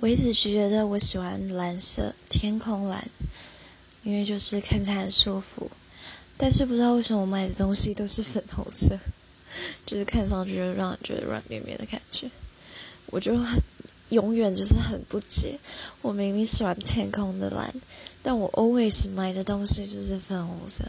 我一直觉得我喜欢蓝色天空蓝因为就是看起来很舒服。但是不知道为什么我买的东西都是粉红色就是看上去就让人觉得软绵绵的感觉。我就很永远就是很不解我明明喜欢天空的蓝但我 always 买的东西就是粉红色。